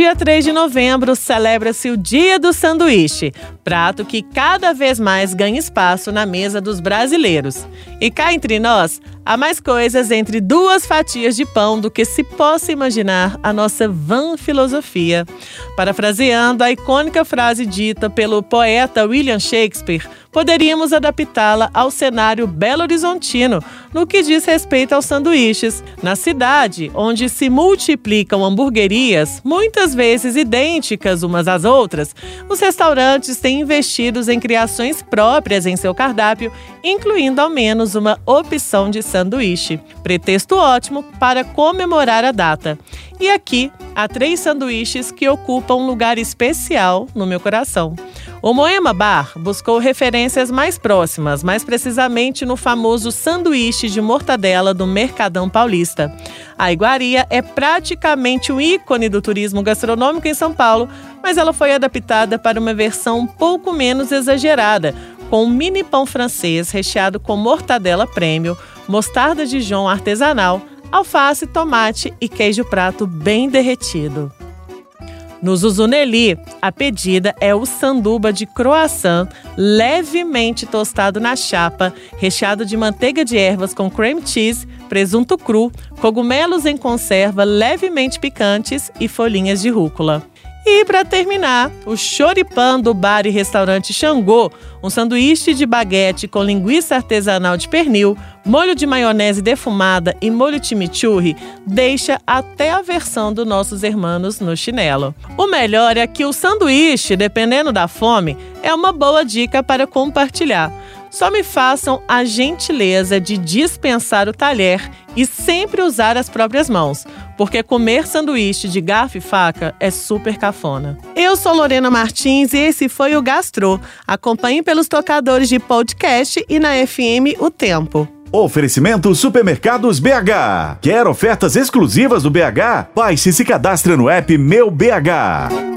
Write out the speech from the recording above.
Dia 3 de novembro, celebra-se o Dia do Sanduíche, prato que cada vez mais ganha espaço na mesa dos brasileiros. E cá entre nós, há mais coisas entre duas fatias de pão do que se possa imaginar a nossa van filosofia. Parafraseando a icônica frase dita pelo poeta William Shakespeare, poderíamos adaptá-la ao cenário belo-horizontino no que diz respeito aos sanduíches. Na cidade, onde se multiplicam hamburguerias, muitas vezes idênticas umas às outras, os restaurantes têm investido em criações próprias em seu cardápio, incluindo ao menos uma opção de sanduíche. Pretexto ótimo para comemorar a data. E aqui há três sanduíches que ocupam um lugar especial no meu coração. O Moema Bar buscou referências mais próximas, mais precisamente no famoso sanduíche de mortadela do Mercadão Paulista. A iguaria é praticamente um ícone do turismo gastronômico em São Paulo, mas ela foi adaptada para uma versão um pouco menos exagerada, com um mini pão francês recheado com mortadela prêmio, mostarda Dijon artesanal, alface, tomate e queijo prato bem derretido. No Zuzuneli, a pedida é o sanduba de croissant levemente tostado na chapa, recheado de manteiga de ervas com cream cheese, presunto cru, cogumelos em conserva levemente picantes e folhinhas de rúcula. E para terminar, o choripan do bar e restaurante Xangô, um sanduíche de baguete com linguiça artesanal de pernil, molho de maionese defumada e molho chimichurri, deixa até a versão dos nossos hermanos no chinelo. O melhor é que o sanduíche, dependendo da fome, é uma boa dica para compartilhar. Só me façam a gentileza de dispensar o talher e sempre usar as próprias mãos, porque comer sanduíche de garfo e faca é super cafona. Eu sou Lorena Martins e esse foi o Gastro. Acompanhe pelos tocadores de podcast e na FM O Tempo. Oferecimento Supermercados BH. Quer ofertas exclusivas do BH? Baixe e se cadastre no app Meu BH.